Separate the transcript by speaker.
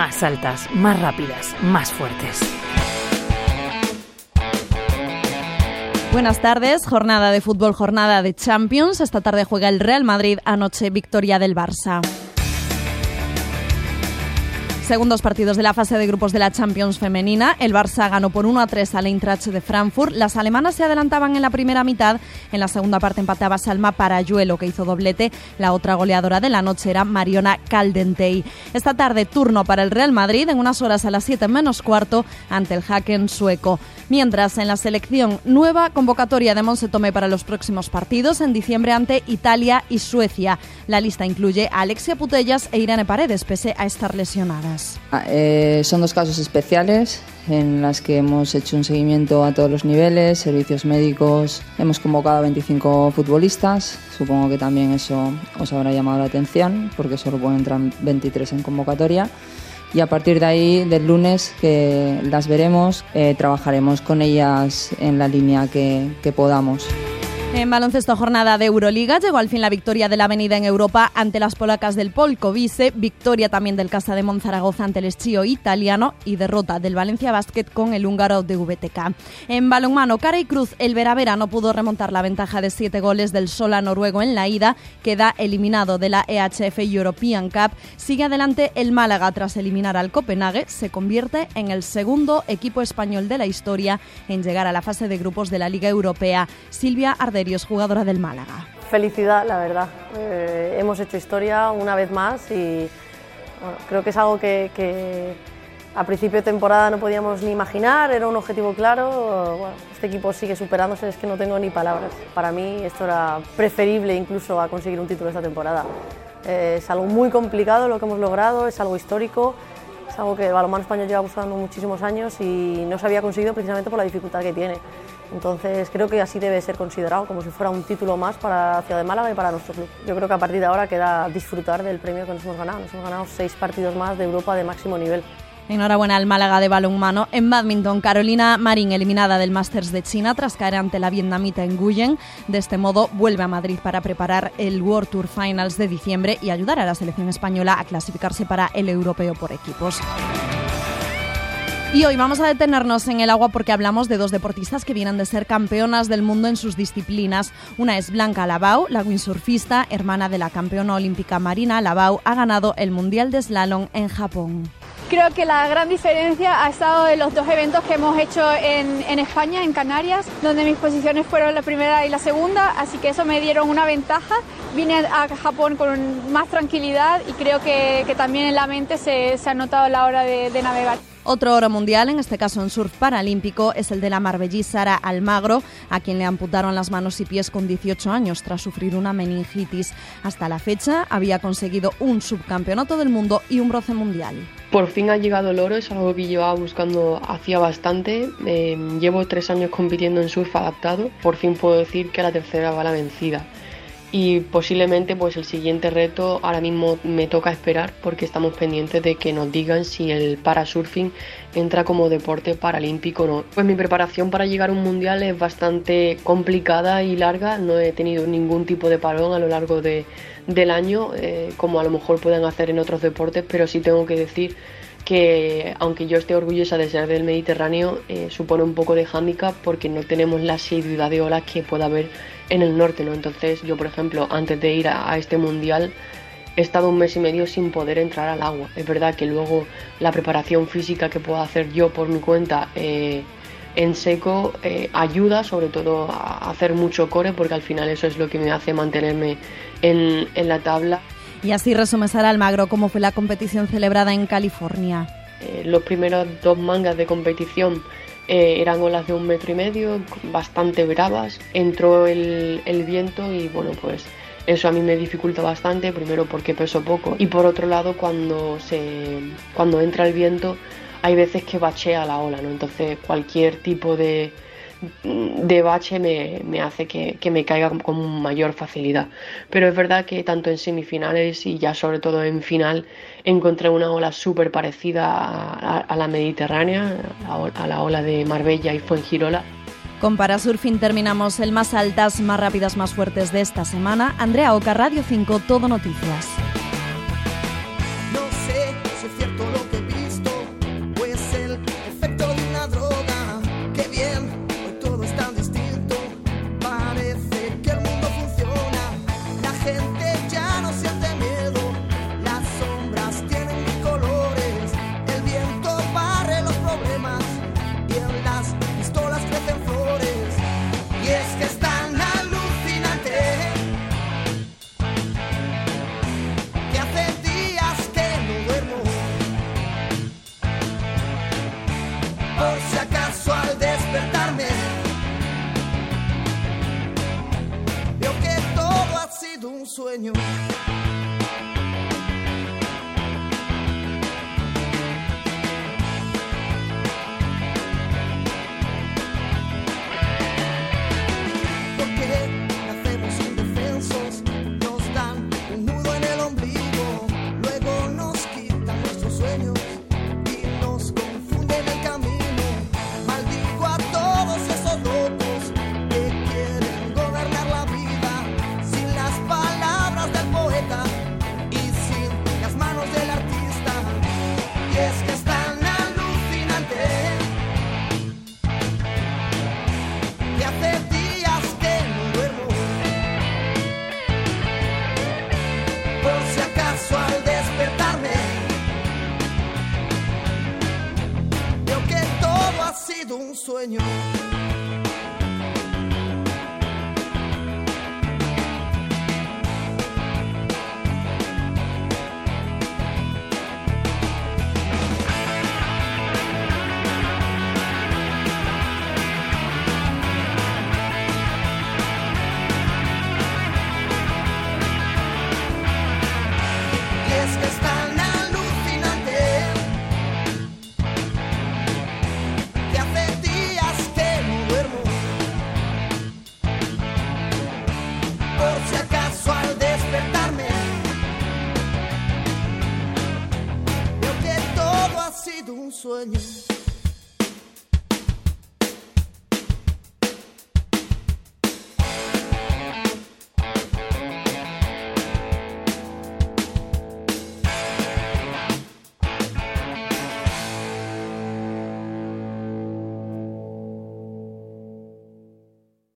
Speaker 1: más altas, más rápidas, más fuertes.
Speaker 2: Buenas tardes, jornada de fútbol, jornada de Champions. Esta tarde juega el Real Madrid, anoche victoria del Barça. Segundos partidos de la fase de grupos de la Champions femenina. El Barça ganó por 1 a 3 al Eintracht de Frankfurt. Las alemanas se adelantaban en la primera mitad. En la segunda parte empataba Salma Parayuelo, que hizo doblete. La otra goleadora de la noche era Mariona Caldentey. Esta tarde, turno para el Real Madrid en unas horas a las 7 menos cuarto ante el Haken sueco. Mientras, en la selección, nueva convocatoria de Monse Tomé para los próximos partidos en diciembre ante Italia y Suecia. La lista incluye a Alexia Putellas e Irene Paredes, pese a estar lesionadas.
Speaker 3: Ah, eh, son dos casos especiales en las que hemos hecho un seguimiento a todos los niveles, servicios médicos, hemos convocado a 25 futbolistas, supongo que también eso os habrá llamado la atención porque solo pueden entrar 23 en convocatoria. Y a partir de ahí, del lunes, que las veremos, eh, trabajaremos con ellas en la línea que, que podamos.
Speaker 2: En baloncesto jornada de Euroliga llegó al fin la victoria de la Avenida en Europa ante las polacas del Polkovice, victoria también del Casa de Monzaragoza ante el Eschio italiano y derrota del Valencia Basket con el húngaro de VTK. En balonmano, Cara y Cruz, el Veravera no pudo remontar la ventaja de siete goles del Sola noruego en la ida, queda eliminado de la EHF European Cup. Sigue adelante el Málaga tras eliminar al Copenhague, se convierte en el segundo equipo español de la historia en llegar a la fase de grupos de la Liga Europea. Silvia Arde jugadora del Málaga.
Speaker 4: Felicidad, la verdad. Eh, hemos hecho historia una vez más y creo que es algo que, a principio de temporada no podíamos ni imaginar, era un objetivo claro. este equipo sigue superándose, es que no tengo ni palabras. Para mí esto era preferible incluso a conseguir un título esta temporada. Eh, es algo muy complicado lo que hemos logrado, es algo histórico, es algo que el balonmano español lleva buscando muchísimos años y no se había conseguido precisamente por la dificultad que tiene. Entonces creo que así debe ser considerado, como si fuera un título más para la ciudad de Málaga y para nuestro club. Yo creo que a partir de ahora queda disfrutar del premio que nos hemos ganado. Nos hemos ganado seis partidos más de Europa de máximo nivel.
Speaker 2: Enhorabuena al Málaga de balonmano. En badminton, Carolina Marín eliminada del Masters de China tras caer ante la vietnamita en Nguyen. De este modo vuelve a Madrid para preparar el World Tour Finals de diciembre y ayudar a la selección española a clasificarse para el europeo por equipos. Y hoy vamos a detenernos en el agua porque hablamos de dos deportistas que vienen de ser campeonas del mundo en sus disciplinas. Una es Blanca Labau, la windsurfista, hermana de la campeona olímpica Marina Labau, ha ganado el Mundial de Slalom en Japón.
Speaker 5: Creo que la gran diferencia ha estado en los dos eventos que hemos hecho en, España, en Canarias, donde mis posiciones fueron la primera y la segunda, así que eso me dieron una ventaja. Vine a Japón con más tranquilidad y creo que, también en la mente se, ha notado la hora de navegar.
Speaker 2: Otro oro mundial, en este caso en surf paralímpico, es el de la marbellí Sara Almagro, a quien le amputaron las manos y pies con 18 años tras sufrir una meningitis. Hasta la fecha había conseguido un subcampeonato del mundo y un bronce mundial.
Speaker 6: Por fin ha llegado el oro, es algo que llevaba buscando hacía bastante. Eh, llevo tres años compitiendo en surf adaptado. Por fin puedo decir que la tercera va la vencida y posiblemente pues el siguiente reto ahora mismo me toca esperar porque estamos pendientes de que nos digan si el parasurfing entra como deporte paralímpico o no. Pues mi preparación para llegar a un mundial es bastante complicada y larga, no he tenido ningún tipo de parón a lo largo de, del año eh, como a lo mejor pueden hacer en otros deportes, pero sí tengo que decir que aunque yo esté orgullosa de ser del Mediterráneo, eh, supone un poco de hándicap porque no tenemos la asiduidad de olas que pueda haber en el norte, ¿no? Entonces yo, por ejemplo, antes de ir a, este mundial he estado un mes y medio sin poder entrar al agua. Es verdad que luego la preparación física que puedo hacer yo por mi cuenta eh, en seco eh, ayuda sobre todo a hacer mucho core porque al final eso es lo que me hace mantenerme en, en la tabla.
Speaker 2: Y así resume Sara Almagro cómo fue la competición celebrada en California.
Speaker 6: Eh, los primeros dos mangas de competición eh, eran olas de un metro y medio, bastante bravas. Entró el, el, viento y bueno, pues eso a mí me dificulta bastante, primero porque peso poco y por otro lado cuando, se, cuando entra el viento hay veces que bachea la ola, ¿no? Entonces cualquier tipo de, de bache me, hace que, me caiga con mayor facilidad. Pero es verdad que tanto en semifinales y ya sobre todo en final encontré una ola súper parecida a, la mediterránea, a, la ola de Marbella y Fuengirola.
Speaker 2: Con Parasurfing terminamos el más altas, más rápidas, más fuertes de esta semana. Andrea Oca, Radio 5, Todo Noticias.
Speaker 7: Sueño. Sueño